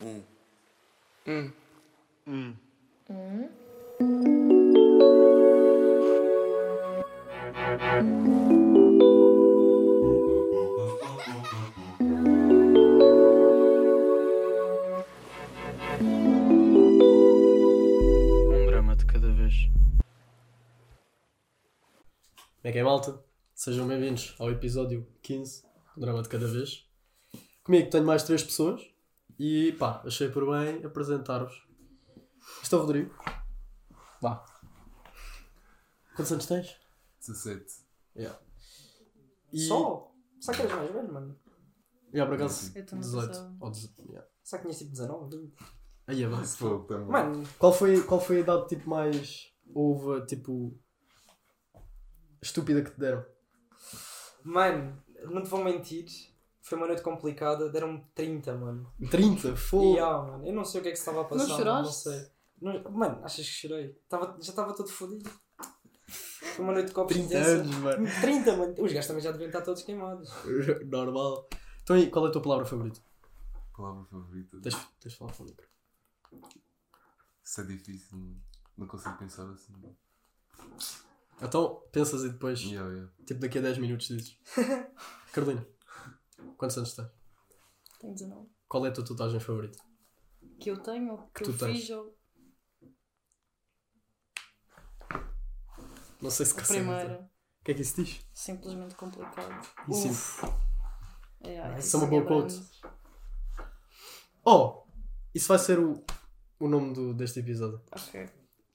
Um. Hum. Um drama de cada vez. Como é que é, malta? Sejam bem-vindos ao episódio 15 do Drama de Cada Vez. Comigo tenho mais três pessoas e pá, achei por bem apresentar-vos. Este é o Rodrigo. Vá. Quantos anos tens? 17. Yeah. E... Só? Só que eras mais velho, mano. Yeah, por acaso, Eu também 18. pensava. Ou 18. Yeah. Só que tinhas tipo 19, 20. Aí é também. Mano, Qual foi, qual foi a idade tipo mais houve, tipo estúpida que te deram? mano, não te vou mentir. Foi uma noite complicada, deram-me 30, mano. 30? Fogo. Yeah, mano. Eu não sei o que é que se estava a passar. Não mano, Não choraste? sei. Não- mano, achas que chorei? Tava, já estava todo fodido. Foi uma noite de copos 30 intensa. anos, mano. 30, mano. Os gajos também já deviam estar todos queimados. Normal. Então aí, qual é a tua palavra favorita? Palavra favorita. Tens, tens de falar para o micro. Isso é difícil. Não, não consigo pensar assim. Então, pensas e depois, Yeah, yeah. tipo daqui a 10 minutos dizes. Carolina, quantos anos tens? Tenho 19. Qual é a tua tatuagem favorita? Que eu tenho, ou que, Que eu tu tens. fiz, ou Não sei se a dizer. primeira. O que é que isso diz? Simplesmente complicado. Ensino. É, ai, Isso é uma boa quote. Oh! Isso vai ser o, o nome do, deste episódio. Ok.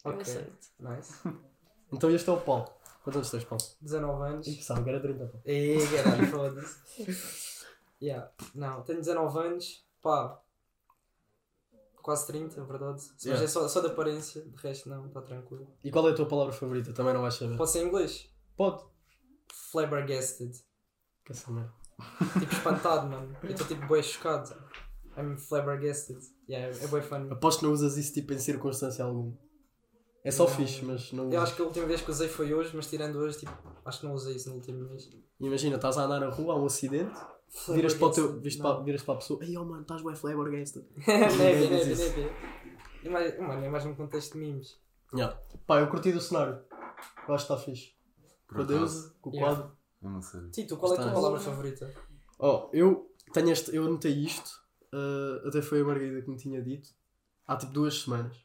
Eu Ok. aceito. Nice. Então este é o Paulo. Quantos anos tens, Paulo? 19 anos. Ih, pensava que era 30, pá. Ei, caralho, foda-se. Yeah. Não, tenho 19 anos, pá. Quase 30, é verdade. Mas Yeah. é só, só de aparência, de resto não, está tranquilo. E qual é a tua palavra favorita? Também não vais saber. Pode ser em inglês? Pode. Flabbergasted. Que essa merda. Tipo espantado, mano. Eu estou tipo bem chocado. I'm flabbergasted. Yeah, é bem funny. Aposto que não usas isso tipo em circunstância alguma. É só Não. fixe, mas não Eu usas. acho que a última vez que usei foi hoje, mas tirando hoje, tipo, acho que não usei isso no último mês. Imagina, estás a andar na rua, há um acidente, viras para, o teu, viras para, viras para a pessoa, ei oh mano, estás bem flabbergasted. Neve, neve, neve. É mais, mano, é mais num contexto de memes. Yeah. Pá, eu curti do cenário. Eu acho que está fixe. Por Com a deusa, com o Yeah. quadro. Eu não sei. Tito, qual é a tua Está. palavra favorita? Oh, eu tenho este, eu anotei isto, eh, até foi a Margarida que me tinha dito, há tipo duas semanas.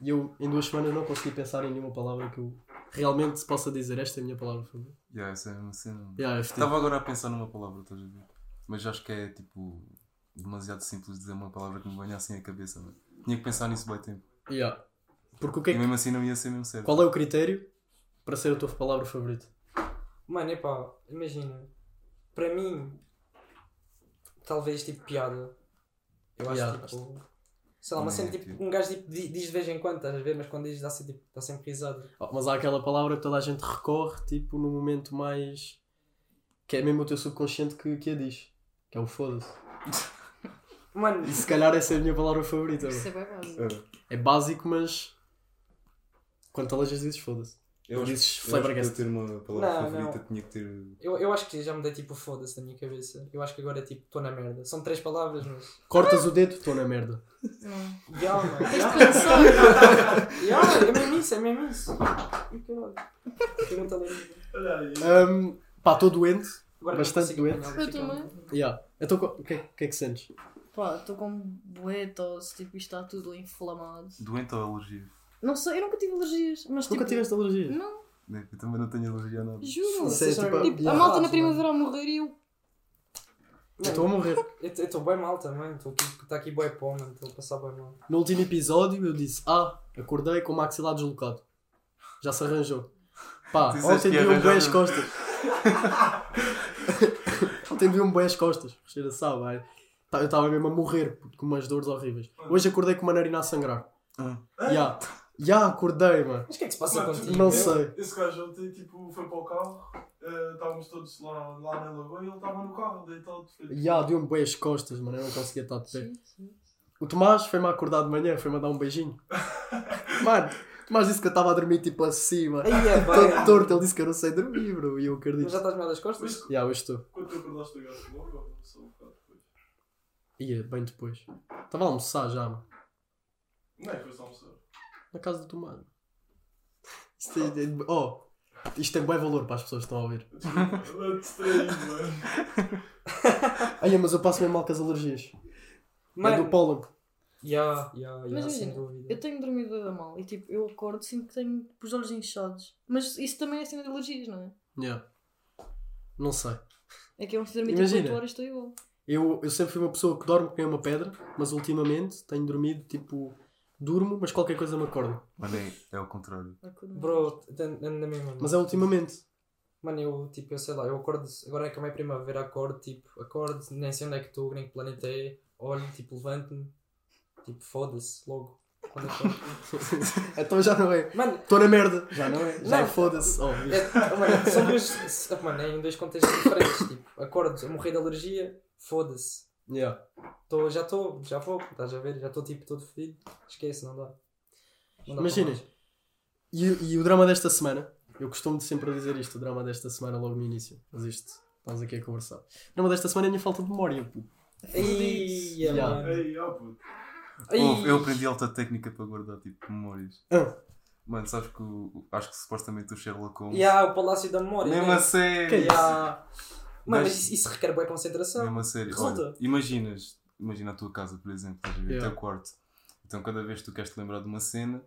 E eu em duas semanas não consegui pensar em nenhuma palavra que eu realmente possa dizer esta é a minha palavra favorita. Yeah, essa é uma cena. Yeah, é. Estava agora a pensar numa palavra, estás a ver? Mas acho que é tipo demasiado simples dizer uma palavra que me venha assim à cabeça. Mano. Tinha que pensar nisso bem tempo. Yeah. Porque o que é E que- mesmo assim não ia ser mesmo certo. qual é o critério para ser a tua palavra favorita? Mano, epá, imagina. Para mim, talvez tipo piada. Eu acho Yeah, tipo. Sei lá, Não, cena tipo- tipo. Um gajo tipo, di- diz de vez em quando, estás a ver? Mas quando diz dá, -se, tipo, dá sempre risada. Oh, mas há aquela palavra que toda a gente recorre, tipo, no momento mais. que é mesmo o teu subconsciente que, que a diz. Que é o foda-se. Mano, E se calhar essa é a minha palavra favorita. Isso é bem básico. É. É básico, mas. Quando tu alejas dizes foda-se. Eu acho, Dizes eu acho que para flabbergasted. ter uma palavra Não, favorita não. tinha que ter. eu, eu acho que já me dei tipo o foda-se da minha cabeça. Eu acho que agora é tipo, estou na merda. São três palavras, mas. Cortas o dedo, estou na merda. Ya, mano. Pensar. ya, é mesmo isso, é mesmo isso. Ih, caralho. Pergunta. Um, pá, estou doente. Agora Bastante doente. Eu também. Yeah. Então o que, é- o que é que sentes? Pá, estou com bué tosse, tipo, isto está tudo inflamado. Doente ou alergia? Não sei, eu nunca tive alergias, mas Nunca tipo... tiveste alergia? Não, Eu também não tenho alergia a nada. juro. Isso é tipo, Tipo, a yeah. malta na primavera a morrer e eu... Eu estou a morrer. Eu estou bem mal também, estou aqui, está aqui bem pó, mano, estou a passar bem mal. No último episódio eu disse: Ah, acordei com o maxilar deslocado. Já se arranjou. Pá, ontem que um bem arranjar as costas. um bem as costas. Cheira sabe, vai. Tá- Eu estava mesmo a morrer com umas dores horríveis. Hoje acordei com uma narina a sangrar. Ah. Já, já acordei, mano. Mas o que é que se passa Mano, contigo? Não meu? sei. Esse gajo ontem tipo, foi para o carro, eh, estávamos todos lá, lá na lagoa e ele estava no carro, deitado. feito- Já, deu-me bem as costas, mano. Eu não conseguia estar de pé. O Tomás foi-me acordar de manhã, foi-me dar um beijinho. Mano, Tomás disse que eu estava a dormir tipo assim, mano. Aí é Todo bem. torto, ele disse que eu não sei dormir, bro. E eu acredito. Mas já estás mal das costas? Já, hoje estou. quando tu acordaste, ligaste logo ou só um bocado depois? Ia, bem depois. Estava a almoçar já, mano. Não é que só almoçar. Na casa do Tomás. Isto é, é- oh, isto tem bem valor para as pessoas que estão a ouvir. Eu distraí, mano. Ai, mas eu passo mesmo mal com as alergias. É Mano, do pólen. Ya, ya, Mas ya, sem imagina, dúvida. eu tenho dormido bem mal e tipo, eu acordo sinto que tenho tipo, os olhos inchados. Mas isso também é cena de alergias, não é? Yeah. Não sei. É que eu se dormir tipo Imagina. 8 horas estou igual. Eu, eu sempre fui uma pessoa que dorme com uma pedra, mas ultimamente tenho dormido tipo. Durmo, mas qualquer coisa me acorda. Mano, é, é ao contrário. Bro, ando na mesma. Mas é ultimamente. Mano, eu, tipo, eu sei lá, eu acordo, agora é que é meio primavera, acordo, tipo, acordo, nem sei onde é que estou, nem que planeta é, olho, tipo, levanto-me, tipo, foda-se, logo, quando acordo. Então já não é. Mano, Estou na merda. Já não é. Já é Não. foda-se. Oh, é, mano, são dois, mano, é em dois contextos diferentes, tipo, acordo a morrer de alergia, foda-se, Yeah. Tô, já estou, já vou, estás a ver, já estou, tipo, todo fedido, esquece, não dá. Não dá mais. E, e o drama desta semana, eu costumo sempre dizer isto, o drama desta semana logo no início, mas isto, estamos aqui a conversar. O drama desta semana é a minha falta de memória. puto. Yeah. mano. Ei, ó puto. Eu aprendi alta técnica para guardar tipo memórias. Ah, Mano, sabes que o, acho que supostamente o Sherlock Holmes. Ya, o Palácio da Memória. Mesmo né? a sério. Que é. Mano, mas Mas- isso, isso requer boa concentração. Mesmo a sério. Resulta. Olha, imaginas, imagina a tua casa, por exemplo, estás a ver, Yeah. o teu quarto. Então cada vez que tu queres te lembrar de uma cena,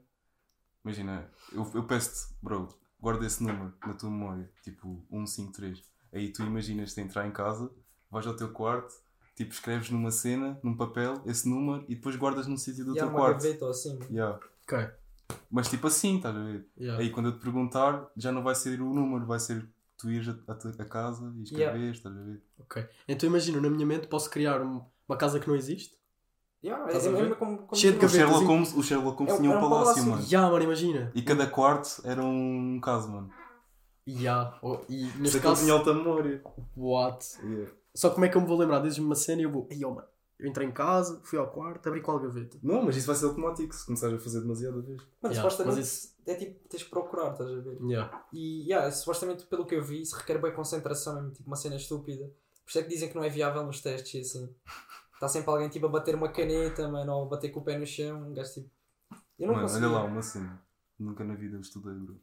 imagina, eu, eu peço-te, bro, guarda esse número na tua memória, tipo 153. Aí tu imaginas te entrar em casa, vais ao teu quarto, tipo escreves numa cena, num papel, esse número e depois guardas num sítio do Ya, teu uma quarto. gaveta assim. Yeah. ok. Mas tipo assim, estás a ver? Yeah. Aí quando eu te perguntar, já não vai ser o número, vai ser tu ires a, a- a casa e escreves, Yeah. estás a ver? Ok. Então imagina, na minha mente posso criar um- uma casa que não existe. Ya, é, Estás a é como, como Cheio de O. Sherlock Holmes, o Sherlock Holmes É tinha um um palácio, palácio. mano. Ya, mano, imagina. E cada quarto era um caso, mano. Ya. Oh, e Neste caso tinha alta memória. what? Só como é que eu me vou lembrar? Dizes-me uma cena e eu vou. Ai, oh, mano. Eu entrei em casa, fui ao quarto, abri qual gaveta. Não, mas isso vai ser automático se começares a fazer demasiada vez. Mano, Ya, supostamente mas isso- é tipo, tens que procurar, estás a ver? Yeah. E yeah, supostamente, pelo que eu vi, isso requer bem concentração, mesmo, tipo uma cena estúpida. Por isso é que dizem que não é viável nos testes e assim. Está sempre alguém tipo a bater uma caneta, mano, ou a bater com o pé no chão, um gajo tipo. Eu não Mano, consigo. olha lá, uma cena. Nunca na vida eu estudei, bro.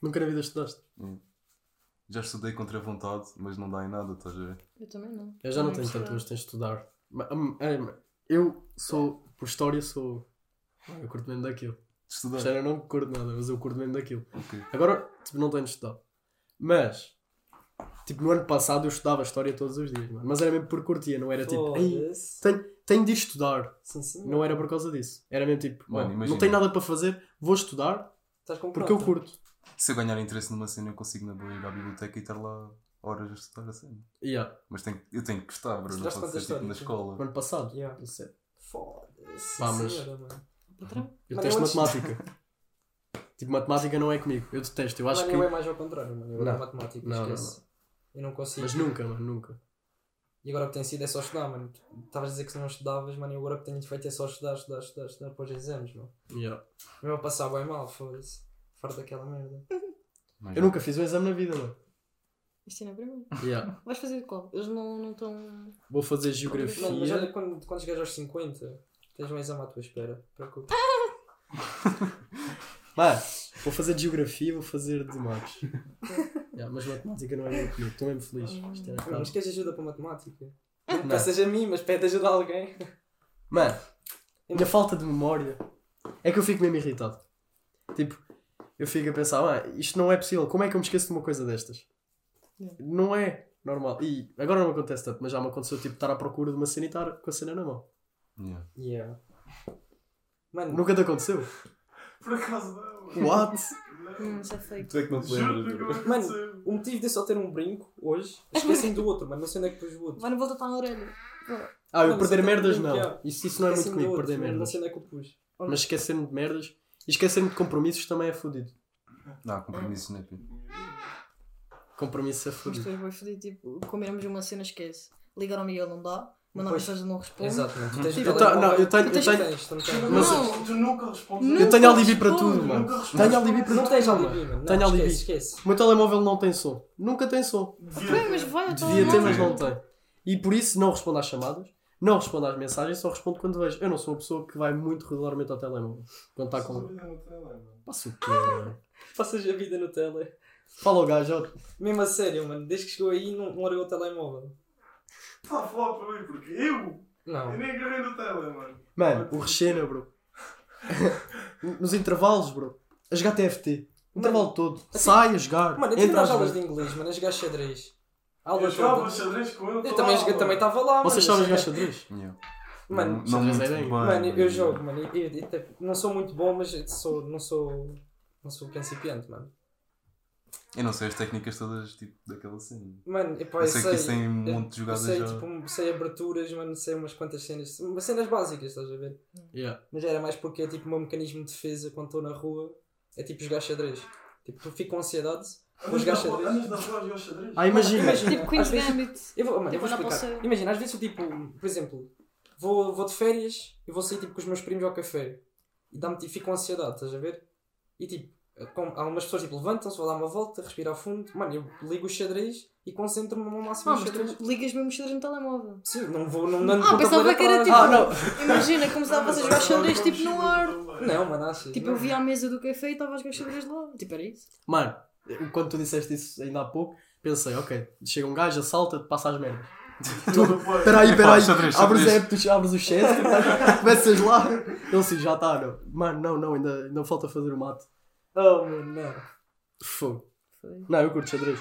Nunca na vida estudaste. Já estudei contra a vontade, mas não dá em nada, estás a ver? Eu também não. Eu já não Na tenho tanto universidade. gosto em estudar. Hum, é, Eu sou, por história, sou. Ah, Eu curto mesmo daquilo. Estudar. Já eu não curto nada, mas eu curto mesmo daquilo. Ok. Agora, tipo, não tenho estudado. Mas, tipo, no ano passado eu estudava história todos os dias, mano. Mas era mesmo por curtia, não era tipo, tenho, tenho de estudar. Sim, sim. Não era por causa disso. Era mesmo tipo, Mano, "Oh, não tenho nada para fazer, vou estudar Estás com porque eu curto. Se eu ganhar interesse numa cena, eu consigo na boa ir à biblioteca e estar lá horas a estudar a cena. Yeah, Mas tenho, eu tenho que gostar, bro. Não pode ser tipo na escola. no ano passado. Yeah. não. Foda-se. Pá, mas- senhora, mano. Patrão? Eu detesto antes- matemática. tipo, matemática não é comigo. Eu detesto. Eu acho Mano, que. eu é mais ao contrário, mano. Eu Não. é matemática, Não, não, esquece. Eu não consigo. Mas nunca, mano, nunca. E agora o que tem sido é só estudar, mano. Tu Estavas a dizer que se não estudavas, mano, e agora o que tenho feito é só estudar, estudar, estudar, estudar para os exames, mano. Yeah. Mesmo a passar bem mal, foda-se. Farto daquela merda. Mas Eu nunca fiz um exame na vida, mano. Isto é na primeira. Yeah. Vais fazer qual? Eles não não estão. Vou fazer Mano, mas geografia. olha, quando, quando chegares aos 50, tens um exame à tua espera. Preocupa. Mano, vou fazer de geografia, vou fazer de matos. yeah, mas matemática não é bem comigo. Estou mesmo feliz. Isto é claro. mas queres ajuda para matemática? Não Não. peças a mim, mas pede ajuda a alguém. Mano, a minha falta de memória é que eu fico mesmo irritado. Tipo, eu fico a pensar, ah, isto não é possível. Como é que eu me esqueço de uma coisa destas? Yeah. Não é normal. E agora não me acontece tanto, mas já me aconteceu tipo estar à procura de uma cena e estar com a cena na mão. Yeah. Yeah. Mano, Nunca te aconteceu? Por acaso não. What? Hum, é feito. Tu é que não te lembras, Mano, o motivo de só ter um brinco hoje, esquecem do outro, mano. Não sei onde é que pus o outro. Na volta está na orelha. Ah, eu Mano, perder merdas um não. Isso, isso não é muito comigo, outro, perder mano, Não merdas. sei onde é que eu pus. Mas esquecer-me de merdas e esquecer-me de compromissos também é fodido. Não, compromisso, né, Pio? Compromisso é Mas fodido. depois vais foder, tipo, combinamos uma cena, esquece. Ligar ao Miguel não dá, mandar Pois. mensagem não responde. Exato, mano. Tu tens o Eu não, eu tenho- eu tenho- tens, tu não tens. Tu Mas- nunca- Tu nunca respondes. Eu tenho alibi para tudo, mano. Tenho alibi para Não tudo. tens alibi, mano. Não, Tenho alibi. Esquece, esquece. O meu telemóvel não tem som. Nunca tem som. Devia Bem, ter. mas vai ao Devia ter, telemóvel. mas não tem. E por isso não respondo às chamadas. Não respondo às mensagens, só respondo quando vejo. Eu não sou uma pessoa que vai muito regularmente ao telemóvel. Quando está com. Passa o quê, mano? Passas a vida no tele. Fala o gajo, ó. Mesmo a sério, mano. Desde que chegou aí, não, não largou o telemóvel. Está a falar para mim porque eu, Não. eu nem agarrei no tele, mano. Mano, o Rechena, bro. Nos intervalos, bro. A jogar TFT. O intervalo todo. Sai a jogar. Mano, eu tive entra a nas aulas de inglês, mano, a jogar xadrez. Eu Aula jogava toda. xadrez com ele. Eu toda também joguei- aula. também estava lá, Vocês mano. sabem jogar xadrez? Yeah. Mano, não, não xadrez muito é bem. bem. Mano, eu, eu mas- jogo, mano. Eu, eu- eu- não sou muito bom, mas eu sou, não sou. Não sou principiante, mano. Eu não sei as técnicas todas tipo, daquela cena. Mano, epá, Eu eu sei sei. que isso tem um eu- monte de eu jogadas sei, já. tipo, sei aberturas, mano, sei umas quantas cenas. Umas cenas básicas, estás a ver? Yeah. Mas era mais porque é tipo o meu mecanismo de defesa quando estou na rua. É tipo jogar xadrez. Tipo, eu fico com ansiedade. Vou Andas na xadrez. Andas na rua a jogar xadrez? Ah, imagina. Tipo às Queen's vezes- Gambit. Eu vou, mano, eu Tipo, vou explicar. Imagina, às vezes eu tipo, por exemplo, vou, vou de férias e vou sair tipo com os meus primos ao café e dá-me tipo, fico com ansiedade, estás a ver? E tipo, com, há umas pessoas tipo levantam-se, vou dar uma volta, respirar fundo, mano, eu ligo o xadrez e concentro-me no máximo Ah, no mas xadrez. tu ligas mesmo o xadrez no telemóvel. Sim, não vou, não, não Ah, pensava que era tipo. Ah, não. Imagina, começava a jogar xadrez tipo no ar. Não, mano, achas? Tipo, não. eu via a mesa do café e estava a jogar xadrez lá. Tipo, era isso. Mano, quando tu disseste isso ainda há pouco, pensei, ok, chega um gajo, assalta, passa as merdas. Espera aí, espera aí, Xadrez, abres, abres o chat, começas lá, ele sim, já está, não. Mano, não, não, ainda, ainda falta fazer o mate. Oh, mano, não. Fogo. Não, eu curto xadrez.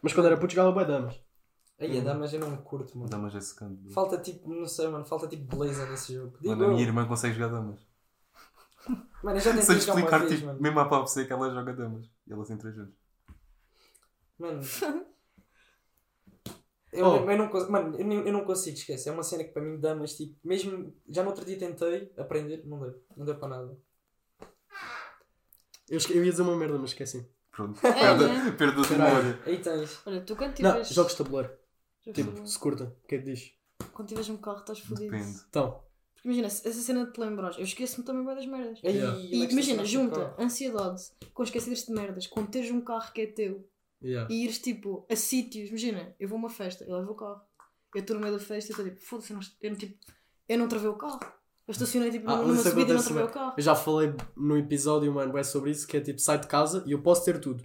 Mas quando era puto jogava bem damas. Aí, a damas eu não curto, mano. Damas esse canto. bro. Falta tipo, não sei, mano, falta tipo beleza nesse jogo. Digo Mano, a minha irmã consegue jogar damas. Mano, eu já Sei tentei uma explicar, vez, tipo, mano. mesmo à pau sei que ela joga damas. E ela tem 3 anos. Mano. Eu, Oh. eu não consigo, mano, eu, eu não consigo esquecer. É uma cena que para mim dá, mas tipo, mesmo já no outro dia tentei aprender, não deu, não deu para nada. Eu, esque- eu ia dizer uma merda, mas esqueci. Pronto. É, Perda, perda de Caralho. memória. Aí tens. Olha, tu quando Não, tiveres. jogos de tabuleiro. jogos Tipo, se curta. O que é que diz? Quando tiveres um carro, estás fodido. Depende. Então, Porque imagina, essa cena de te lembrares, eu esqueço-me também bem das merdas. Yeah. onde é E imagina, junta ansiedade com esqueceres de merdas, com teres um carro que é teu yeah. e ires tipo a sítios. Imagina, eu vou a uma festa, eu levo o carro. Eu estou no meio da festa e estou tipo, foda-se, eu não, eu não, tipo, eu não travei o carro. Eu estacionei tipo Ah, numa subida e não travei o carro. Eu já falei no episódio, mano, é sobre isso, que é tipo, sai de casa e eu posso ter tudo.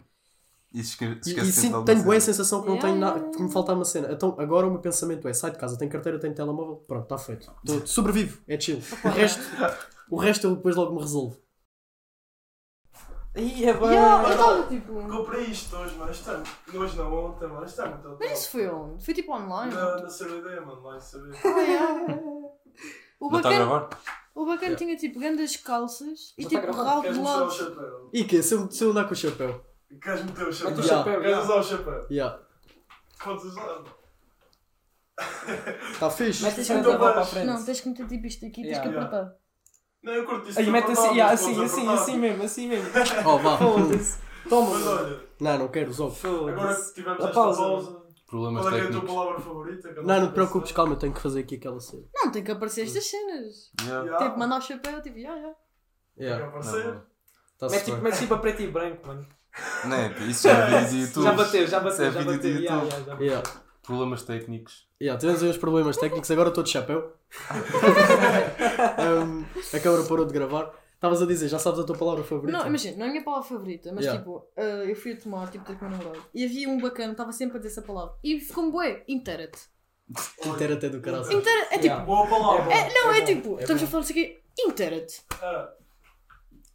E esque- E, e sim, tenho boa cena. sensação que não Yeah, tenho nada, que me falta uma cena. Então agora o meu pensamento é, sai de casa, tenho carteira, tenho telemóvel, pronto, está feito. Tô- sobrevivo, é chill. O resto, o resto eu depois logo me resolvo. Aí é bem. Yeah, eu estava tipo. Comprei isto hoje, mano. Isto é... Hoje não, ontem, mano. Isto é muito Mas isso foi onde? Foi tipo online. Na, na CBD, mano. Lá em CBD. Ah, yeah. O Não está a bacana, gravar? o bacana tinha tipo grandes calças e Já tá tipo gravado. rabo de Queres mostrar o lado. chapéu? E que? Se eu, se eu andar com o chapéu? Queres meter o chapéu? Mete o Yeah. chapéu, Queres yeah. usar o chapéu? Yeah. Podes usar. Está fixe. Mete isso Então na tua para a frente. Não, tens que meter tipo isto aqui, tens Yeah. que Yeah. apertar. Não, eu curto isso. Aí mete assim, yeah, assim, assim, apertar. assim mesmo, assim mesmo. Oh, vá. Foda-se. Toma, Mas olha, Não, não quero, os ovos. agora que tivemos A esta pausa. pausa, Problemas qual é, é a tua técnicos. palavra favorita? Não, não te preocupes, pensar. calma, eu tenho que fazer aqui aquela cena. Não, tem que aparecer estas cenas. Yeah. Yeah. Tipo, mandar o chapéu, tipo, ya, ya. Tem que aparecer. Tá-se Mete tipo, mete tipo a preto e branco, mano. não é, isso já é vídeo de YouTube. Já bateu, já bateu, é já vídeo bateu. Yeah, yeah, já bateu. Problemas técnicos. Yeah, tivemos aí uns problemas técnicos, agora estou de chapéu. Um, a câmara parou de gravar. Estavas a dizer, já sabes a tua palavra favorita? Não, imagina, não é a minha palavra favorita, mas Yeah. tipo, eh, eu fui a tomar, tipo, com o meu namorado. E havia um bacana, estava sempre a dizer essa palavra. E ficou-me bué, intera-te. Inteira até do caralho. Intera é tipo, Yeah. Boa palavra. É não, é, bom, tipo, é estamos bom. a falar disso aqui, intera-te. Ah,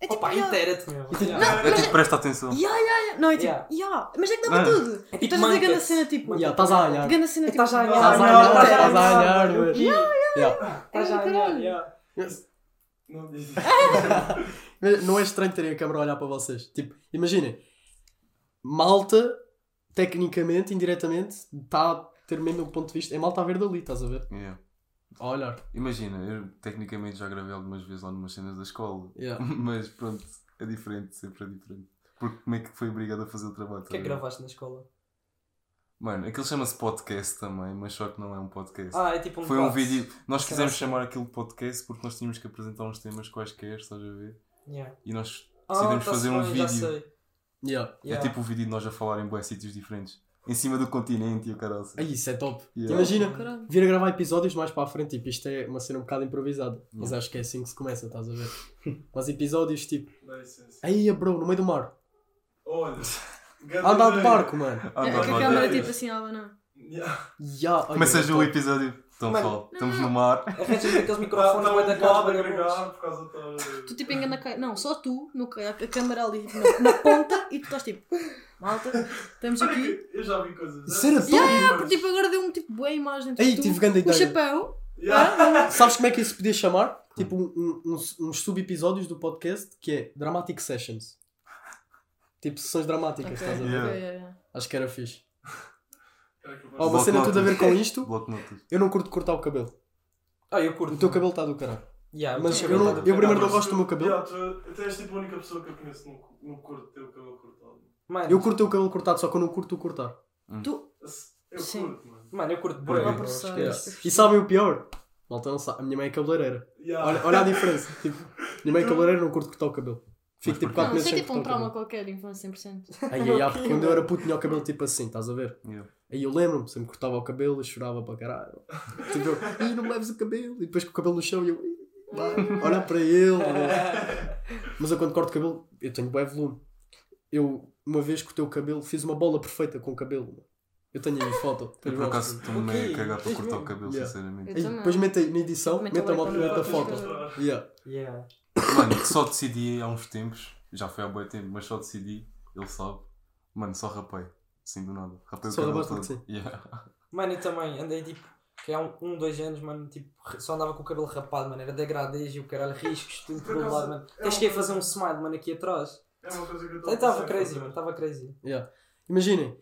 É tipo, Opa, ya, inteira-te, meu. Inteira- Yeah. É tipo, presta atenção. ya, ya, ya. Não, é tipo, Yeah. ya, mas é que dá para Ah. tudo. É tipo estás a dizer grande manca-te. cena, tipo, Yeah, Estás a ganhar. grande cena, tipo, Estás a ganhar. Estás a Não, ganhar, não, estás a não, ganhar, não, mano. não. Yeah. Estás a ganhar, yeah. não diz Mas Não é estranho terem a câmera a olhar para vocês. Tipo, imaginem, malta, tecnicamente, indiretamente, está a ter mesmo o ponto de vista. É malta a ver dali, estás a ver? Yeah. A olhar. Imagina, eu tecnicamente já gravei algumas vezes lá numas cenas da escola. Yeah. Mas pronto, é diferente, sempre é diferente. Porque como é que foi obrigado a fazer o trabalho? O que é que tá a ver? gravaste na escola? Mano, aquilo chama-se podcast também, mas só que não é um podcast. Ah, é tipo um Foi um vídeo. Nós quisemos que- chamar aquilo de podcast porque nós tínhamos que apresentar uns temas quaisquer, estás a ver? Yeah. E nós Ah, decidimos tá-se fazer um bem, já vídeo. sei. Yeah. É Yeah. tipo o vídeo de nós a falar em bué sítios diferentes. Em cima do continente e o caralho. Aí, isso é top. Yeah. Imagina, Caralho. vir a gravar episódios mais para a frente, tipo, isto é uma cena um bocado improvisada. Mas acho que é assim que se começa, estás a ver? Mas episódios tipo, Dá licença. aí, bro, no meio do mar. Olha. Andar de barco, mano. É, não, que a câmera não. tipo assim, ah, não. Yeah. Ya, olha, Começa é o episódio. Mano. pessoal, estamos no mar. Arranjas aqueles microfones tá bué da a vagabundos. agregar por causa da. Tu tipo engana a Não, só tu, no, ca- a câmera ali na, na ponta e tu estás tipo, malta, estamos aqui. Eu já vi coisas. Dessas. top. Yeah, Porque tipo agora deu-me tipo boa imagem. Tipo, Aí, tu, tive grande o ideia. chapéu. Yeah. Sabes como é que isso podia chamar? Tipo, um- um- uns, uns sub-episódios do podcast que é Dramatic Sessions. Tipo, sessões dramáticas, Ok, estás a ver? Yeah. Acho que era fixe. Que vou- uma cena tudo a ver com isto. Eu não curto cortar o cabelo. Ah, eu curto. O teu cabelo está do caralho. Yeah, o Mas teu eu, não, tá eu primeiro não gosto do meu cabelo. Yeah, tu, tu és tipo a única pessoa que eu conheço no, no curto teu cabelo cortado. Mano, Eu curto o cabelo cortado, só que eu não curto o cortar. Tu, Eu Sim. curto, mano. mano, eu curto pressão. esquece. E sabem o pior? Malta não sabe. A minha mãe é cabeleireira. Yeah. Olha, olha a diferença. Tipo, minha mãe é cabeleireira não curto cortar o cabelo. Fico tipo porquê? 4 não, meses sei sem tipo um o trauma qualquer, infância 100%. Aí, aí, aí, porque quando eu era puto tinha o cabelo tipo assim, estás a ver? Yeah. Aí eu lembro-me, sempre cortava o cabelo e chorava para caralho. Tipo, eu, "Ih, não me leves o cabelo. E depois com o cabelo no chão eu, "Ih, vai, olha para ele. Mas eu quando corto o cabelo, eu tenho bué volume. Eu, uma vez cortei o cabelo, fiz uma bola perfeita com o cabelo. Eu tenho aí foto. Eu por acaso estou-me Ok, meio a cagar para cortar o cabelo, Yeah. sinceramente. Eu também. depois meto aí na edição, Também meto a também malta quando da eu foto. Yeah. Yeah. Mano, só decidi há uns tempos, já foi há bom tempo, mas só decidi, ele sabe. Mano, só rapei, assim do nada. Rapei Só o cabelo rapaste todo. porque Yeah. Mano, eu também andei tipo, que há um, um, dois anos, mano, tipo, só andava com o cabelo rapado, mano, era degradês e o caralho, riscos, tudo por lado, mano. é Até cheguei a fazer um smile, mano, aqui atrás. É uma coisa que eu estava crazy, mano, estava crazy. Yeah. Imaginem,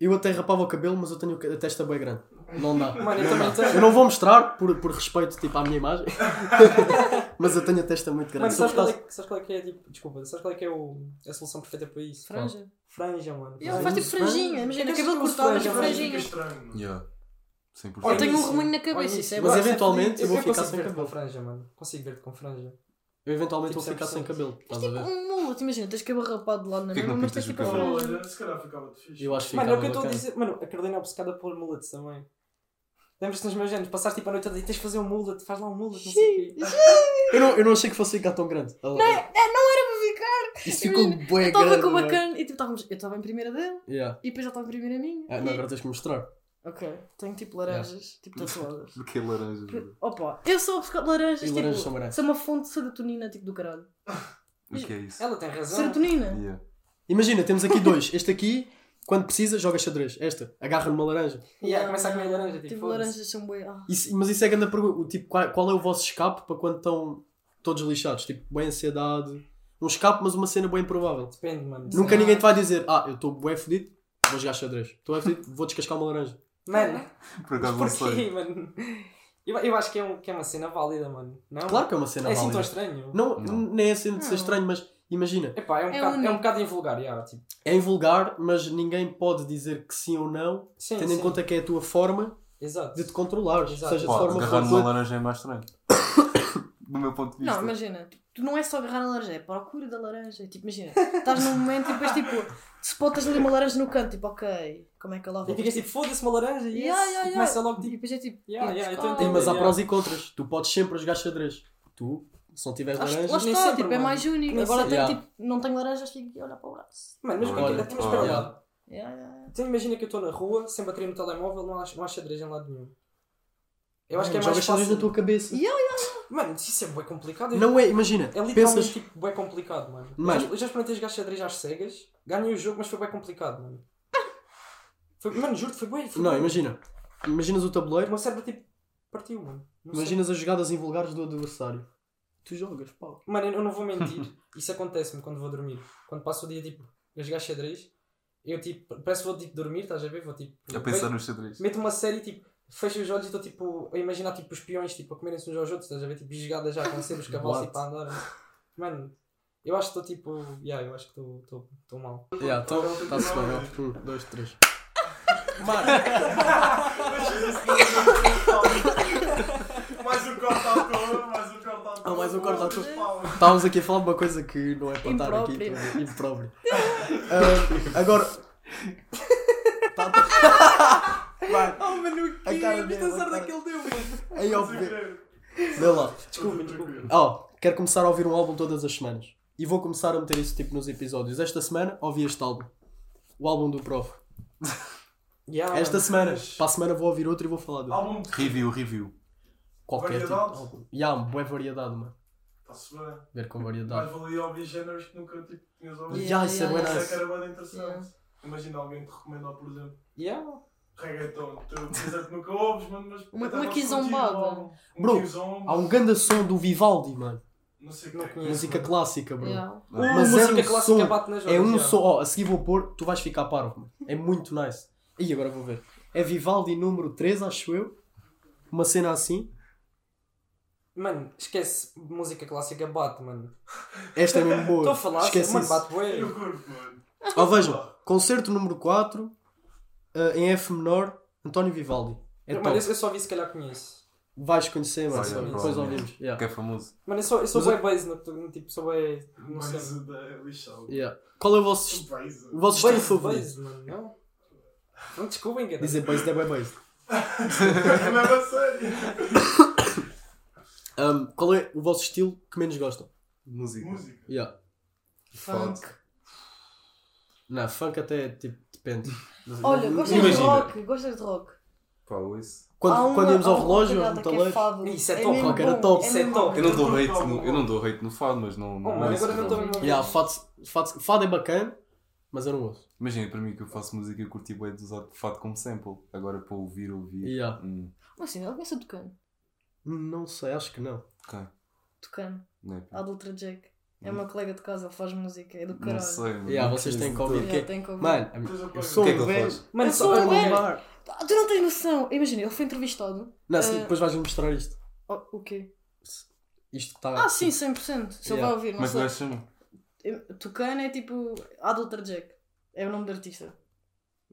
eu até rapava o cabelo, mas eu tenho a testa bem grande. Não dá. Mano, eu Não também dá. tenho. Eu não vou mostrar por, por respeito tipo, à minha imagem, mas eu tenho a testa muito grande. Mano, sabes qual, é, sabes qual é que é, tipo, desculpa, sabes qual é que é o, a solução perfeita para isso? Franja. Franja, mano. E ela faz tipo franjinha, imagina, É cabelo cortado, mas mas franjinha. mano. Yeah. 100%. Eu tenho um remoinho na cabeça, isso é Mas bom. eventualmente eu vou ficar consigo sem cabelo. com franja, mano. Consigo ver-te com franja. Eu eventualmente Tipo vou ficar sem 100%. cabelo, a Tipo ver? um mullet, imagina, tens cabelo rapado de lado na mesma, mas tens tipo a franja. Se calhar ficava de fixe. Eu acho que Mano, é o que eu estou a dizer. Mano, a Carolina é obcecada por mullets também. Lembras-te nos meus anos? Passaste tipo a noite toda e tens de fazer um mullet, faz lá um mullet, não sei o quê. Eu não, eu não achei que fosse ficar tão grande. Não, não ficar. Isso ficou Imagina, bué Eu estava grande. com uma mano. cana e tipo, estávamos- eu estava em primeira dele Yeah. e depois ele estava em primeira minha. Ah, E- não, agora tens que mostrar. Ok, tenho tipo laranjas, tipo tatuadas. Do que laranja. bro. Opa, eu sou buscar de laranjas, E tipo, laranjas são brancas. são uma fonte de serotonina, tipo do caralho. O que é isso? Ela tem razão. Serotonina? Yeah. Imagina, temos aqui dois. Este aqui, quando precisa, joga xadrez. Esta, agarra numa laranja. Yeah, começa a comer laranja, tipo, Tipo, foda-se. laranjas são boi. Ah. Isso- mas isso é a grande pergunta. O Tipo, qual, qual é o vosso escape para quando estão todos lixados? Tipo, bem ansiedade. Um escape, mas uma cena bem improvável. Depende, mano. Nunca ninguém te vai dizer, ah, eu estou bué fedido, vou jogar xadrez. Estou bué fedido, vou descascar uma laranja. Mano, Por acaso não porquê, sei. mano? Eu, eu acho que é, um, que é uma cena válida, mano. Não? Claro que é uma cena É assim tão válida. estranho. Não, Não. nem é cena de ser estranho, mas imagina, Epá, é um, É bocado, é único. um bocado invulgar, yeah, tipo. é invulgar, mas ninguém pode dizer que sim ou não, Sim, tendo sim. em conta que é a tua forma Exato. de te controlares. Exato. Seja de Pá, forma agarrar tua- laranja é mais estranho. Do meu ponto de vista. Não, imagina, tu não é só agarrar a laranja, é procura da laranja. Tipo, imagina, estás num momento e depois tipo, se botas ali uma laranja no canto, tipo, ok, como é que eu lá E ficas tipo, foda-se uma laranja e Yeah, yeah, e yeah. começa logo E tipo. depois é tipo, Yeah, yeah, eu entendendo. Mas há Yeah. prós e contras. Tu podes sempre jogar xadrez. Tu, se não tiveres laranja, lá está, tipo, é mais único. Agora tenho Yeah. tipo, não tenho laranjas, fico a olhar para o braço. Mano, mas o que é que Olha, é? Mas espera lá. Yeah, yeah, yeah. Então imagina que eu estou na rua, sempre a querer no telemóvel, não há, não há xadrez em lado nenhum. Eu acho que é mais fácil. na tua cabeça. Mano, isso é bem complicado. Não é, imagina, É literalmente pensas, tipo, bem complicado, mano. Mano. Eu já, eu já experimentei jogar xadrez às cegas, ganhei o jogo, mas foi bem complicado, mano. Foi, mano, juro-te, foi bem. Foi não, bué. imagina, imaginas o O tabuleiro, meu cérebro tipo partiu, mano. Não sei. imaginas as jogadas invulgares do adversário. Tu jogas, pau. Mano, eu não vou mentir. Isso acontece-me quando vou dormir. Quando passo o dia tipo a jogar xadrez, eu tipo, parece que vou tipo dormir, estás a ver? Vou tipo. A pensar vejo- no xadrez. Meto uma série tipo. Fecho os olhos e estou tipo a imaginar tipo os peões tipo, a comerem-se uns aos outros, estás a ver? Tipo, e jogadas já a acontecer, os cavalos What? tipo a andar. Mano, eu acho que estou tipo. Yeah, eu acho que estou mal. Yeah, então, está-se bem, ó. Um, dois, três. Mano, Mais um corte à toa, mais um corte à toa. Ah, mais um corte à toa. Estávamos aqui a falar de uma coisa que não é para estar aqui. Ver? Impróprio. Ah, agora, Tá- Vai. Oh, mano, o A cara dele, a cara- que ele deu, mano. Aí, ó, vê lá. Desculpa, desculpa. Ó, quero começar a ouvir um álbum todas as semanas. E vou começar a meter isso tipo nos episódios. Esta semana ouvi este álbum. O álbum do Prof. Yeah, Esta mano. semana. mas- Para a semana vou ouvir outro e vou falar dele. Álbum de Review, review. Qualquer tipo de Variedade? álbum. Uma boa variedade, mano. Está-se bem. Ver com variedade. valia ouvir géneros que nunca tipo, tinhas ouvido. Isso é bué Isso é que era bem interessante. Yeah. Imagina alguém te recomendar, por exemplo, Yeah. Reggaeton. Tu dizes que nunca ouves, mano, mas. Uma- uma quizombada. Um Bro, Há um grande som do Vivaldi, mano. Não sei o que Não é conheço. Música mano. clássica, bro. Yeah. Uh, Mas é música um clássica som. bate nas É um horas, som. Ó, a seguir vou pôr, tu vais ficar parvo, mano. É muito nice. E agora vou ver. É Vivaldi número 3, acho eu. Uma cena assim. Mano, esquece música clássica bate, mano. Esta é mesmo boa. Estou a falar, Esquece mano, isso. bate bué. Ó, vejam. Concerto número 4, eh, em F menor, António Vivaldi. É Mano, top. eu, eu só vi se calhar conheço. Vais conhecer, é, Depois ouvimos. Yeah. Que é famoso. Mano, eu sou, eu sou Mas bué base, no, no, tipo, sou bué... Não sei. Mas é lixado. Yeah. Qual é o vosso, Base. o vosso estilo Base, favorito? base, mano, não? Não desculpem, cara. Dizer base, é bem base. É a sério. Um, qual é o vosso estilo que menos gostam? Música. Música. Yeah. Funk. Não, funk até tipo, depende. Olha, gostas de Imagina. rock? Gostas de rock? Pá, ouço. Quando, Há uma- quando íamos há ao uma relógio, que é fado. Isso é top, mesmo rock era bom, top. Isso é mesmo top. bom. Eu não dou hate no, eu não dou hate no fado, mas não. Oh, não mano, ouço, agora não mesmo a Yeah, fado, fado, fado é bacana, mas eu não ouço. Imagina, para mim que eu faço música, eu curti bem de usar fado como sample. Agora para ouvir, ouvir. Yeah. Hum, Mas assim, ela conhece o Tucano. Não sei, acho que não. ok. Tucano. Não, é, pá. Adultra Jake. É meu colega de casa, ele faz música, é do caralho. não sei, mano. Yeah, vocês têm que ouvir. Yeah, Porque- tem que ouvir. Mano, eu sou O que é que ele velho. faz? Mano, Eu só sou bué. lembrar. Ah, Tu não tens noção. Imagina, ele foi entrevistado. Não, se- Ah. depois vais-me mostrar isto. Oh, o quê? Isto que está. Ah, sim, 100%. Se ele Yeah. vai ouvir, não Como é que o sei. gajo chama? Eu- Tucano é tipo Adultra Jack. É o nome do artista.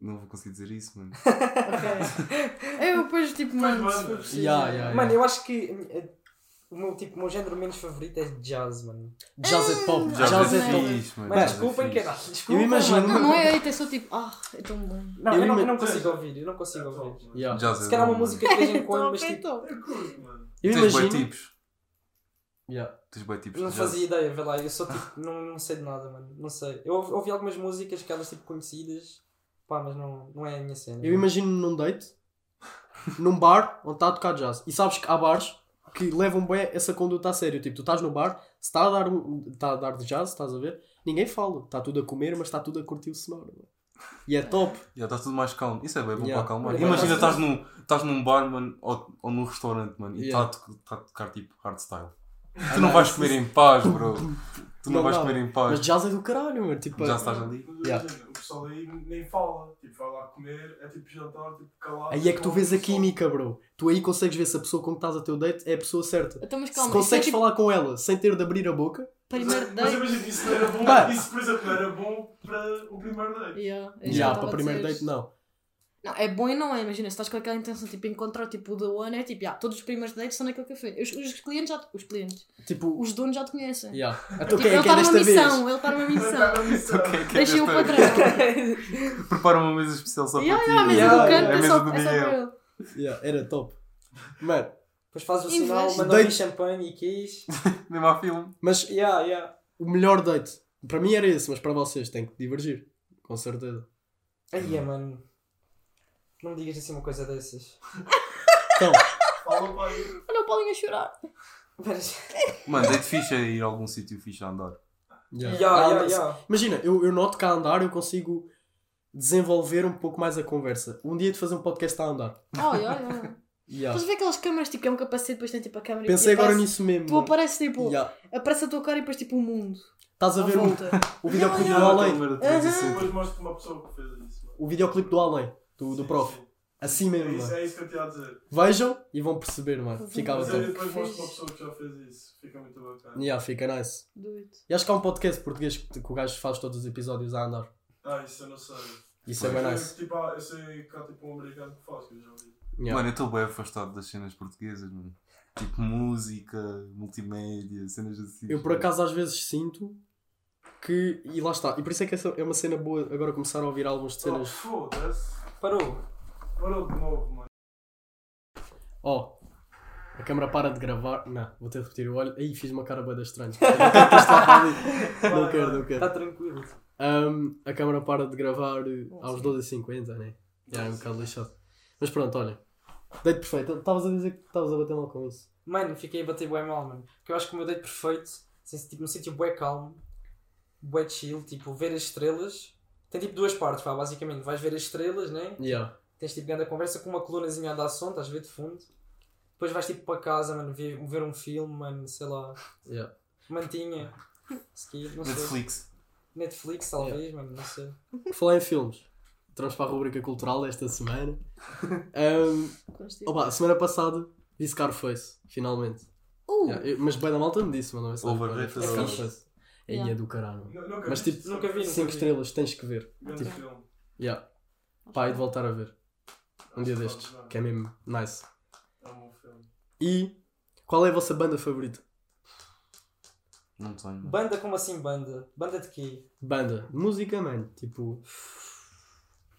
Não vou conseguir dizer isso, mano. Ok. eu depois tipo for manda. preciso. Yeah, yeah, Mano, eu acho que eh, o meu, tipo, o meu género menos favorito é jazz, mano. Jazz é top. Já Jazz é é top. fixe, mano. Jazz é desculpem, fixe. caralho. Desculpem, imagino- mano. Não, não é hate, é só tipo, ah, é tão bom. Não, Eu eu não, eu não consigo ouvir, eu não consigo ouvir. Yeah. Jazz é Se calhar bom, uma mano. música de vez em quando, mas é tipo, top. Eu curto, mano. Eu Tens boi imagino. tipos. Yeah. Tens boi tipos não de jazz. fazia ideia, vê lá, eu sou tipo, não, não sei de nada, mano. Não sei. Eu ouvi, ouvi algumas músicas, aquelas tipo conhecidas, pá, mas não, não é a minha cena. Eu imagino num date, num bar onde está a tocar jazz. E sabes que há bares que levam bem essa conduta a sério. Tipo, tu estás no bar, se está a dar, um- está a dar de jazz, estás a ver? Ninguém fala. Está tudo a comer, mas está tudo a curtir o sonoro. E é top. Já está tudo mais calmo. Isso é bem bom Yeah. para acalmar. Imagina, mas- estás num, estás num bar, mano, ou, ou num restaurante, mano, e está Yeah. a, to- a tocar tipo hardstyle. Tu não vais comer em paz, bro. Tu não, Não vais comer em Mas paz. jazz é do caralho, mano. Tipo, Já estás ali. Mas Yeah. O pessoal aí nem fala. Tipo, vai lá comer, é tipo jantar, tipo calado. Aí é que tu vês a química, bro. Tu aí consegues ver se a pessoa com que estás a teu date é a pessoa certa. Então, mas Se calma, isso é consegues tipo falar com ela sem ter de abrir a boca, primeiro Mas date. imagina, isso não era bom. Pá. Isso, por exemplo, não era bom para o primeiro date. Yeah, é estava para a primeiro date não. Não, é bom e não é. Imagina, se estás com aquela intenção, tipo, encontrar tipo, o The One, é tipo, yeah, todos os primeiros dates são naquele café. Os, os clientes já. Os clientes. Tipo, Os donos já te conhecem. yeah. Então Tipo, ele é que está é numa vez? missão, ele está numa missão. Ok, que é Deixa eu desta- patrão. Prepara uma mesa especial só Yeah, para yeah, a ti. mesa Yeah, do canto a é só, é para ele. Yeah, era top. Mano, Depois faz o Investe. sinal, vir champanhe e quis. Mesmo há filme. mas Yeah, yeah. o melhor date, para mim era esse, mas para vocês tem que divergir. Com certeza. Aí, é, mano. Não me digas assim uma coisa dessas. Então, Fala aí. Olha o Paulinho a chorar. Mas- Mano, é ir a algum sítio fixe a andar. yeah. Yeah, Ah, yeah, yeah. Imagina, eu, eu noto que a andar eu consigo desenvolver um pouco mais a conversa. Um dia de fazer um podcast a andar. Oh, yeah, yeah. Yeah. Estás a ver aquelas câmaras tipo que é um capacete, depois tem tipo a câmera Pensei e agora aparece- nisso mesmo. Tu apareces tipo, Yeah. aparece a tua cara e depois tipo o mundo. Estás a À ver o, volta. o videoclipe Yeah, do. Além. Câmara Aham. 360. Depois mostro-te uma pessoa que fez isso. mano. O videoclipe do Além. Do, do Sim, prof. sim. Assim É mesmo, isso, mano. é isso que eu te ia dizer. Vejam e vão perceber, mano. Ficava Mas eu depois mostro uma pessoa que já fez isso. Fica muito bacana. Yeah, fica nice. Do it. E acho que há um podcast português que, que o gajo faz todos os episódios a andar. Ah, isso eu não sei. Isso é bem nice. Tipo, ah, eu sei que há tipo um americano que faz, que eu já vi. Yeah. Mano, eu estou bem afastado das cenas portuguesas, mano. Tipo música, multimédia, cenas assim. Eu por acaso às vezes sinto que. E lá está. E por isso é que essa é uma cena boa agora começar a ouvir algumas de Oh, cenas. foda-se. Parou. Parou de novo, mano. Ó, a câmera para de gravar. Não, vou ter de repetir o olho. Aí fiz uma cara bada estranha. Não quero. Não quero, vai. não quero. Está tranquilo. Ahm, a câmera para de gravar eh, aos 12h50, né? Já é um bocado lixado. Mas pronto, olha. Date perfeito. Estavas a dizer que estavas a bater mal com isso. Mano, fiquei a bater bué mal, mano. Porque eu acho que o meu date perfeito, assim, tipo, num sítio bué calmo, bué chill, tipo, ver as estrelas. Tem tipo duas partes, pá, basicamente. Vais ver as estrelas, né? Yeah. Tens tipo grande conversa com uma colunazinha a dar som, estás a ver de fundo. Depois vais tipo para casa, mano, ver, ver um filme, mano, sei lá. Yeah. Mantinha. Ski, não sei. Netflix. Netflix, talvez, mano, não sei. Falar em filmes, entramos para a rubrica cultural desta semana. Gostei. opa, a semana passada vi Scarface, finalmente. Uh, Yeah, eu- mas bem da malta me disse, mano. Overrated Scarface. Aí Yeah. é do caralho. Nunca Mas tipo, Nunca vi, nunca 5 vi. estrelas, tens que ver. Grande tipo- filme. Yeah. Pá, e de voltar a ver. Um dia destes, que é mesmo nice. É um bom filme. E qual é a vossa banda favorita? Não tenho. Banda como assim banda? Banda de quê? Banda, música, mano. Tipo,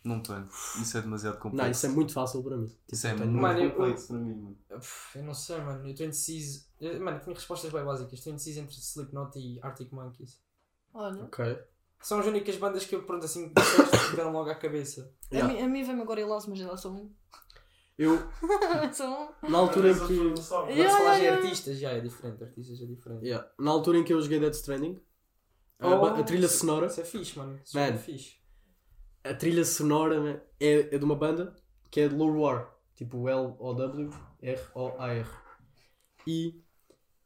Não tenho. Isso é demasiado complexo. não, isso é muito fácil para mim. Tipo, Isso é muito Mano, eu- complexo para mim, mano. Eu não sei, mano. Eu estou indeciso. Eu- Mano, tenho respostas bem básicas. Estou indeciso entre Slipknot e Arctic Monkeys. olha. Ok. São as únicas bandas que eu pronto assim que me deram logo à cabeça. A Yeah. mim, a mim vem-me agora Elas, mas elas são um. Eu, são um. na altura em Mas que. Yeah, se falar de artistas, já é diferente. Artistas é diferente. Yeah, na altura em que eu joguei Dead Stranding, a, Oh, ba- a trilha isso- sonora. Isso é fixe, mano. Isso Man. é fixe. A trilha sonora é, é de uma banda que é de Lore tipo L-O-W-R-O-A-R. E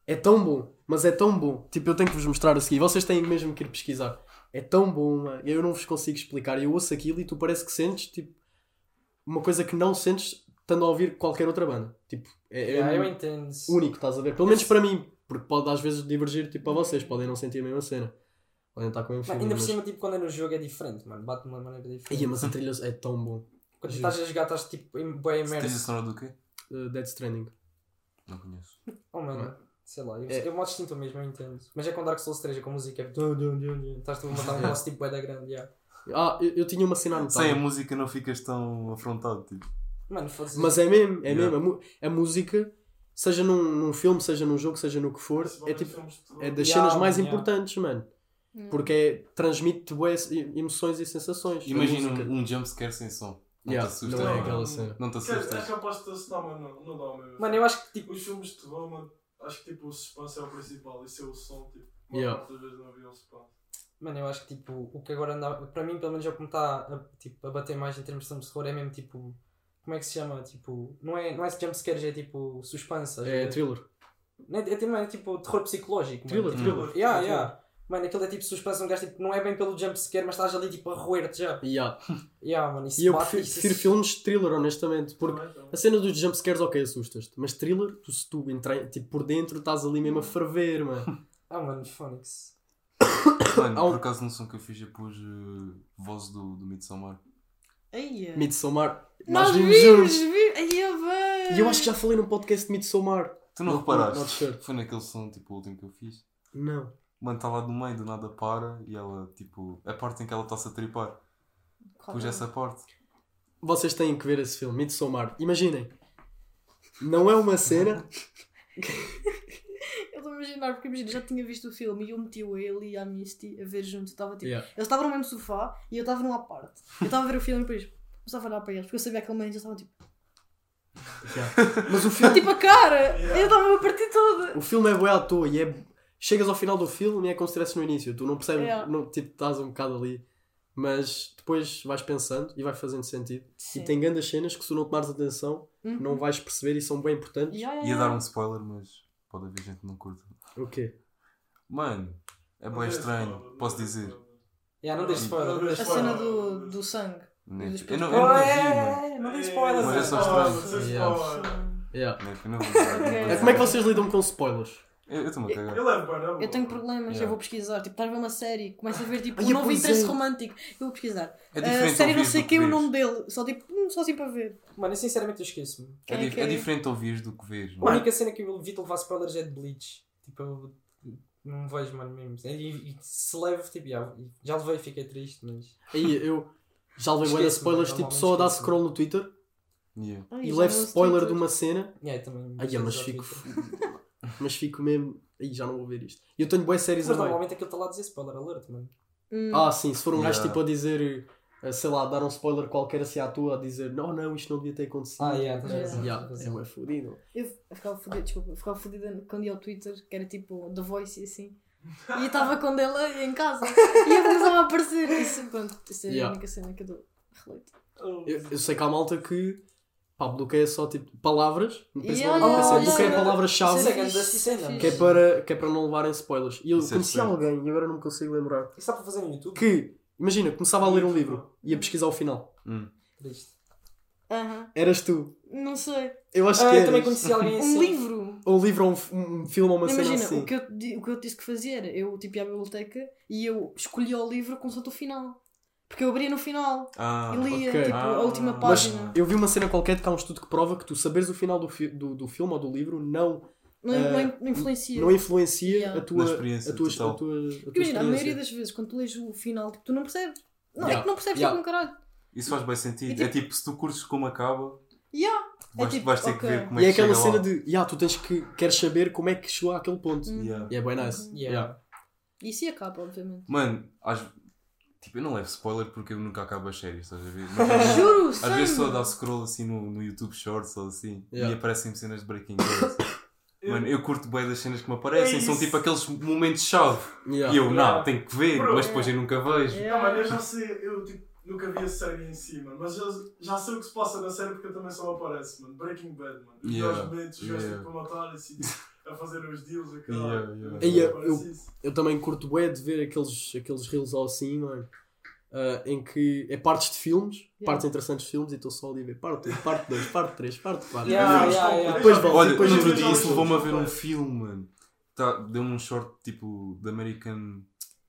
é tão bom, mas é tão bom. Tipo, eu tenho que vos mostrar a seguir. Vocês têm mesmo que ir pesquisar. É tão bom, mano. Eu não vos consigo explicar. Eu ouço aquilo e tu parece que sentes tipo uma coisa que não sentes estando a ouvir qualquer outra banda. Tipo, é, é Yeah, eu único, estás a ver? Pelo menos para mim, porque pode às vezes divergir tipo a vocês, podem não sentir a mesma cena. Podem estar com o mesmo Mano, feeling, ainda por mas- cima, tipo, quando é no jogo é diferente, mano. Bate de uma maneira diferente. Ia, mas a trilha é tão bom. Quando juro. estás a jogar, estás tipo em bem Trilha imerso. sonora do quê? Uh, Dead Stranding. Não conheço. Oh, mano. Sei lá, eu, É. eu modo distinto mesmo, eu entendo. Mas é com Dark Souls 3, é com música. É... dun, dun, dun, dun. Estás tu a matar um boss tipo bué da grande, yeah. Ah, eu, eu tinha uma cena anotada. Sem a música não ficas tão afrontado, tipo. Mano, foda-se. Mas é mesmo, é Yeah. mesmo. A, mu- a música, seja num, num filme, seja num jogo, seja no que for, é tipo é das Yeah, cenas mais yeah. importantes, mano. Porque é, transmite boas emoções e sensações. Imagina um, um jumpscare sem som. Não Yeah, te assustas. não é aquela cena. Não te dizer, É assustas. capaz de te assustar, mas não, não dá mesmo. Mano, eu acho que tipo. Os filmes de terror, mano, acho que tipo o suspense é o principal. Isso é o som, tipo. Uma Yeah. parte das vezes não havia um suspense. Mano, eu acho que tipo. O que agora anda. Para mim, pelo menos, é o que me está a, tipo, a bater mais em termos de terror. É mesmo tipo. Como é que se chama? Tipo. Não é, não é jumpscares, é tipo suspense. a É ver? thriller. Não é, é, é tipo terror psicológico. Thriller, mano. thriller. Tipo, yeah, yeah. Mano, aquilo é tipo suspense, um gajo tipo, não é bem pelo jumpscare, mas estás ali tipo a roer-te já. Yeah. Yeah, mano, isso E eu bate, prefiro, isso- prefiro filmes de thriller, honestamente. Porque Também, também. a cena dos jumpscares, ok, assustas-te. Mas thriller, tu, se tu entrar tipo, por dentro, estás ali mesmo a ferver, mano. Ah, mano, Phonics. Mano, um- por acaso no som que eu fiz eu pus uh, voz do, do Midsommar. Aí, é. Midsommar. Nós, Nós vimos juntos. E eu acho que já falei num podcast de Midsommar. Tu não Not- reparaste? not sure. Foi naquele som, tipo, o último que eu fiz. Não. Mano, está lá no meio, do nada para e ela, tipo, a parte em que ela está-se a tripar. Pus essa parte. Vocês têm que ver esse filme, Midsommar. Imaginem. Não é uma cena. Eu estou a imaginar, porque imagina, já tinha visto o filme e eu meti o ele e a Misty a ver juntos. Estava tipo. Yeah. Eles estavam no mesmo sofá e eu estava numa parte. Eu estava a ver o filme e depois começava a olhar para eles, porque eu sabia que aquele momento eles estavam tipo. Yeah. Mas o filme, Tipo a cara! Eu estava a partir toda! o filme é boa à toa e é. Chegas ao final do filme e é como se estivesse no início. Tu não percebes, Yeah. não, tipo, estás um bocado ali. Mas depois vais pensando e vai fazendo sentido. Sim. E tem grandes cenas que se tu não tomares atenção, Uhum. não vais perceber e são bem importantes. Yeah, yeah, Ia dar um spoiler, mas pode haver gente que não curta. O quê? Mano, é Não bem estranho, spoiler, posso dizer. spoiler. Yeah, não deixes spoiler. Não não deixes A spoiler. cena do, do sangue. Nem- Dos Eu não, eu não vi, é, mano. é, é, não dê spoiler, Mas é só estranho. Yeah. spoiler. Yeah. Eu não não É, É, dizer. como é que vocês lidam com spoilers? Eu eu estou-me a cagar. É não é? Eu tenho problemas, Yeah. eu vou pesquisar. Tipo, estás a ver uma série, começo a ver tipo Ai, um novo pois interesse é. romântico. Eu vou pesquisar. É a série não ouvires sei do quem é o vês. nome dele. Só tipo, hum, só assim para ver. Mano, eu sinceramente eu esqueço-me. É, Quem é dif- que é é? diferente ouvires do que vês. A mano. única cena que eu evito levar spoilers é de Bleach. Tipo, eu não vejo, mano, mesmo. E, e se levo, tipo, já, já levei e fiquei triste, mas. Aí eu. Já levei bué de Esqueço-me, spoilers, tipo, normalmente só a dar scroll no Twitter Yeah. Ai, e já levo não spoiler de uma cena, Yeah, eu também ai, mas fico. Mas fico mesmo. Aí já não vou ver isto. E eu tenho boas séries Mas a meio. normalmente aquilo está lá a dizer spoiler alert, mano. Hum. Ah, sim, se for um gajo Yeah. tipo a dizer, eh, sei lá, dar um spoiler qualquer assim à tua, a dizer, não, não, isto não devia ter acontecido. Ah, yeah, tens Yeah. Yeah, é bué fodido. Eu ficava fodida, desculpa, eu ficava fodida quando ia ao Twitter, que era tipo The Voice e assim. E estava com dele em casa. E eu começava a aparecer. Isso, pronto, isso é Yeah. a única cena que eu dou relate. Eu, eu sei que há malta que pá, bloqueia só tipo palavras, no PC, Yeah, PC, yeah, bloqueia yeah. palavras-chave Isso é grande é cena, que, é para, que é para não levarem spoilers. E eu Isso é conheci certo. alguém, e agora não me consigo lembrar, Isso está para fazer no YouTube? que, imagina, começava a ler um livro, ia pesquisar o final. Hum. Triste. Aham. Eras tu. Não sei. Eu acho Ah, que eu também eras. conheci alguém assim. Um livro. Ou um livro ou um, f- um filme ou uma cena Imagina, assim. o, que eu, di- o que eu disse que fazia era, eu tipo ia à biblioteca e eu escolhia o livro com o final. Porque eu abria no final Ah, e lia ok. tipo, a Ah. última Mas página. eu vi uma cena qualquer de que há um estudo que prova que tu saberes o final do, fi- do, do filme ou do livro não, Não, eh, não, influencia. não influencia Yeah. a tua, a tua, a tua, a tua imagina, a maioria experiência. das vezes quando tu lês o final, tipo, tu não percebes. Não, Yeah. é que não percebes Yeah. tipo um caralho. Isso faz bem sentido. E tipo- É tipo, se tu curtes como acaba, Yeah. vais, tipo, vais ter ok. que ver como E é é que aquela chega cena lá. de, yeah, tu tens que, queres saber como é que chegou àquele ponto. Hum. Yeah. E é bem nice. Yeah. Yeah. Isso e acaba, obviamente. Mano, às... tipo, eu não levo spoiler porque eu nunca acabo as séries, estás a ver? Mas, Juro, às vezes sério. só dá scroll assim no, no YouTube Shorts ou assim Yeah. e aparecem cenas de Breaking Bad. Eu- Mano, eu curto bem das cenas que me aparecem, É são isso. tipo aqueles momentos-chave. Yeah. E eu, não, Yeah. tenho que ver, Bro, mas depois eu nunca vejo. Yeah. Não, mano, eu já sei, eu tipo, nunca vi a série em si, mano, mas já, já sei o que se passa na série porque eu também só me aparece, mano. Breaking Bad, mano. Os Yeah, melhores momentos, os gajos yeah. tipo, a matarem-se e a fazer os deals, a Yeah, caralho. yeah. Ei, eu-. Eu também curto bué de ver aqueles, aqueles reels ou assim, mano. ah, em que é partes de filmes, Yeah. partes interessantes de filmes e estou só ali a ver parte 1, parte 2, parte 3, parte 4. Yeah, já yeah, yeah. Depois já- volto, Olha, depois outro já dia isso levou-me a ver um filme, mano. Tá, Deu-me um short tipo de American.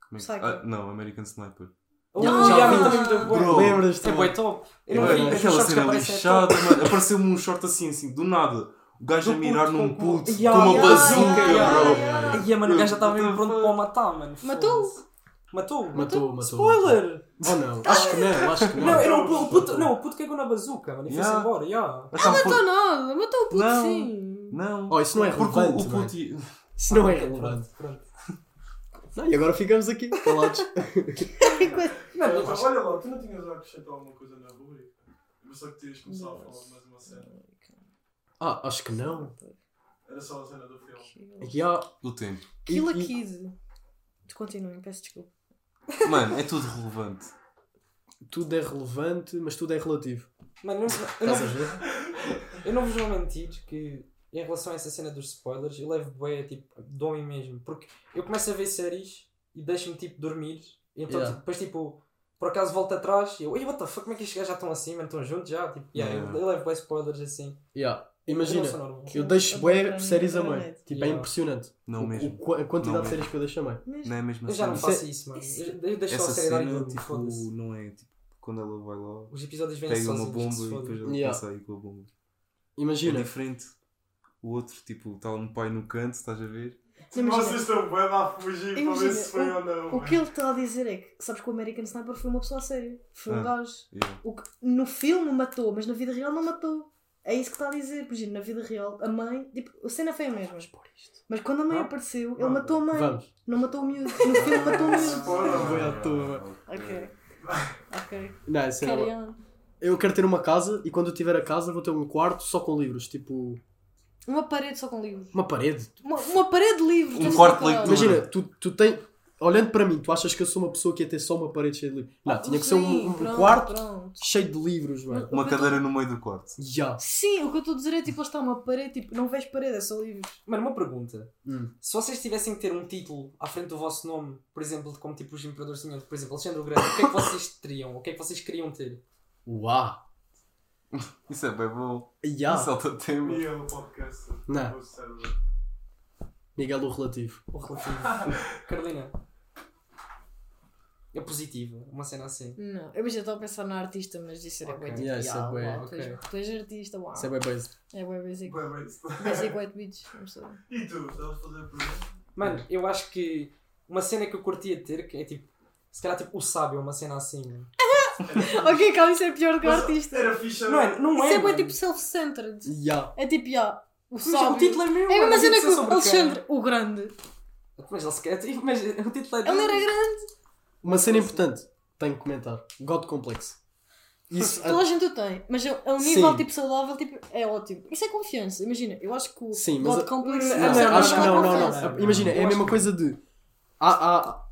Como é que... Ah, não, American Sniper. Oh, Já- yeah, já me deu bué. Bro, Lembras-te? É bué top. Eu não Bué vi, Aquela cena é lixada, mano. Apareceu-me um short assim, assim, do nada. O gajo a mirar num puto Yeah, com uma yeah, bazuca, yeah, yeah, bro. yeah. Ai, mano, o gajo já estava mesmo pronto para o matar, mano. Matou? Foda-se. Matou? Matou, matou. Spoiler! Oh não, acho que não, acho que não. Não, era o puto, não, o puto cagou na bazuca, mano, e foi-se Yeah. embora, yeah. Então, Não matou nada, matou o puto Não. sim. Não. Oh, isso não é Porque relevante. o, o mano. puto. ia- Isso não é Ok, relevante. Pronto, pronto. Não, e agora ficamos aqui, calados. Não, Mas olha lá, tu não tinhas a acrescentar alguma coisa na rubrica? Eu pensava que tinhas começado a falar mais uma cena. Ah, acho que não. Era só a cena do filme. Aqui há. Do tempo. Kill a e- Kid. Continuem, peço desculpa. Mano, é tudo relevante. Tudo é relevante, mas tudo é relativo. Mano, eu, eu, Estás a não, eu não vos vou mentir que em relação a essa cena dos spoilers, eu levo bué, tipo, dou-me mesmo. Porque eu começo a ver séries e deixo-me, tipo, dormir. E então, Yeah. tipo, depois, tipo, por acaso volto atrás e eu, ei, what the fuck, como é que estes gajos já estão assim, mano, estão juntos já? Tipo, yeah, Yeah. eu, eu levo bué spoilers assim. Yeah. Imagina, eu deixo bué séries a a meio. net. Tipo, é impressionante. Não O- mesmo. o a quantidade Não de séries que eu deixo a meio. Mesmo. Não é mesmo Eu já não assim. faço isso, mano. Eu, eu deixo só a Essa série durmo, tipo, não é tipo quando ela vai lá, Os episódios vêm pega uma bomba e depois ela Yeah. passa aí com a bomba. É Imagina, diferente. O outro, tipo, está um pai no canto, estás a ver? Imagina. Vocês estão bem lá a fugir para ver se foi ou não. O que ele está a dizer é que, sabes que o American Sniper foi uma pessoa séria. Foi um Ah. gajo. Yeah. O que no filme matou, mas na vida real não matou. É isso que está a dizer. Imagina, na vida real, a mãe. Tipo, a cena foi a mesma. Mas quando a mãe apareceu, ele matou a mãe. vamos. Não matou o miúdo. No filme matou o miúdo. Spoiler, Foi à toa. Ok. Ok. Não, isso é Carry on. Eu quero ter uma casa e quando eu tiver a casa vou ter um quarto só com livros. Tipo, Uma parede só com livros. uma parede. Uma, uma parede de livros. Um quarto de leitura. Imagina, tu, tu tens. Olhando para mim, tu achas que eu sou uma pessoa que ia ter só uma parede cheia de livros? Não, tinha que ser um, um pronto, quarto pronto. cheio de livros, mano. Uma cadeira no meio do quarto. Já. Sim, o que eu estou a dizer é tipo, está uma parede, tipo, não vês parede, é só livros. Mano, uma pergunta. Hum. Se vocês tivessem que ter um título à frente do vosso nome, por exemplo, como tipo os imperadores tinham, por exemplo, Alexandre o Grande, o que é que vocês teriam? O que é que vocês queriam ter? Uau! Isso é bem bom. Já. Isso é o tema. Miguel, o podcast. Não. Miguel o relativo. O relativo. Carolina. É positiva, uma cena assim. Não, eu já estava a pensar na artista, mas isso era Ok. bué tipo, Yeah, isso é "Ya, bué, uau, tu és- artista, uau. Isso é bem basic. É bué basic. Bem, bem, isso. Basic white bitch, não sei. E tu, estavas a fazer a pergunta? Mano, eu acho que uma cena que eu curtia ter, que é tipo, se calhar tipo o sábio, uma cena assim, ok, calma, isso é pior do que o artista. Era ficha. Não é, não Isso é. é bem tipo self-centered. Ya. É tipo, já, o Mas sábio. o título é meu. É a mesma cena que ser o Alexandre, o grande. Mas ele se quer. tipo, Mas o título é Ele era grande. Uma cena importante, tenho que comentar. God Complex. Isso, Toda a gente o tem, mas é é um nível Sim. tipo saudável, tipo, é ótimo. Isso é confiança, imagina, eu acho que o Sim, mas God a- Complex Não, é não, acho que não, não, não. confiança. Imagina, é a mesma coisa de. Há, há,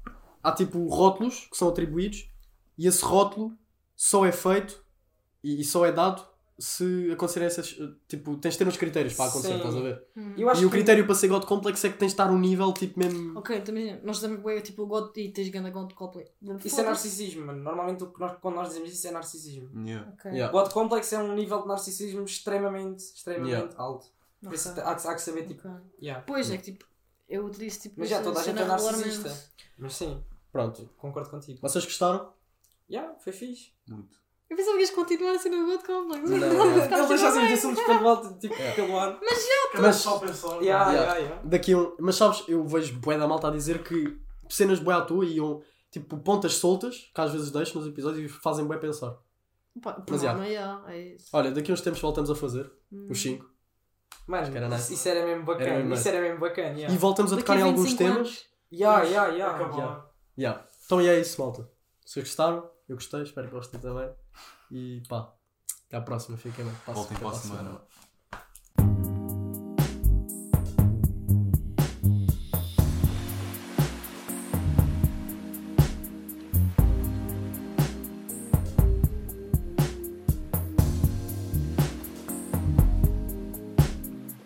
há tipo rótulos que são atribuídos e esse rótulo só é feito e, e só é dado se acontecerem essas. Tipo, tens de ter uns critérios para acontecer, Sim. estás a ver? Hum. Eu acho E o que- critério para ser God Complex é que tens de estar um nível tipo mesmo. Ok, então imagina, nós também é tipo o God e tens ganda God Complex. Isso é narcisismo, mano. Normalmente o que nós, quando nós dizemos isso é narcisismo. Yeah. Ok. Yeah. God Complex é um nível de narcisismo extremamente, extremamente Yeah. alto. Por isso Ok. há, que- há que saber, tipo, Ok. yeah. Pois é que tipo, eu disse tipo. Mas já essa toda a gente cena é narcisista. regularmente. Mas sim, Pronto. concordo contigo. Vocês gostaram? Yeah, foi fixe. Muito. Eu pensava que ias continuar a cena do God Complex. Não, não. Ficava Ele tipo, deixa assim os assuntos pelo alto, tipo, Yeah. pelo ar. Mas Mas- só pensar. Yeah, Yeah. yeah, yeah. Daqui a um. Mas sabes, eu vejo bué da malta a dizer que cenas bué à toa e iam. Tipo, pontas soltas, que às vezes deixo nos episódios e fazem bué pensar. Pá, por Mas já. já, é isso. Olha, daqui a uns tempos voltamos a fazer, Hum. os 5. Mano, que era nice. isso, era mesmo bacana. Era mesmo isso era mesmo bacana. E Yeah. voltamos a tocar em alguns 25 temas. yeah, yeah. Acabou. Então e é isso, malta. Se vocês gostaram, eu gostei, espero que gostem também. E pá, até à próxima, fiquem bem. Voltem até para a semana.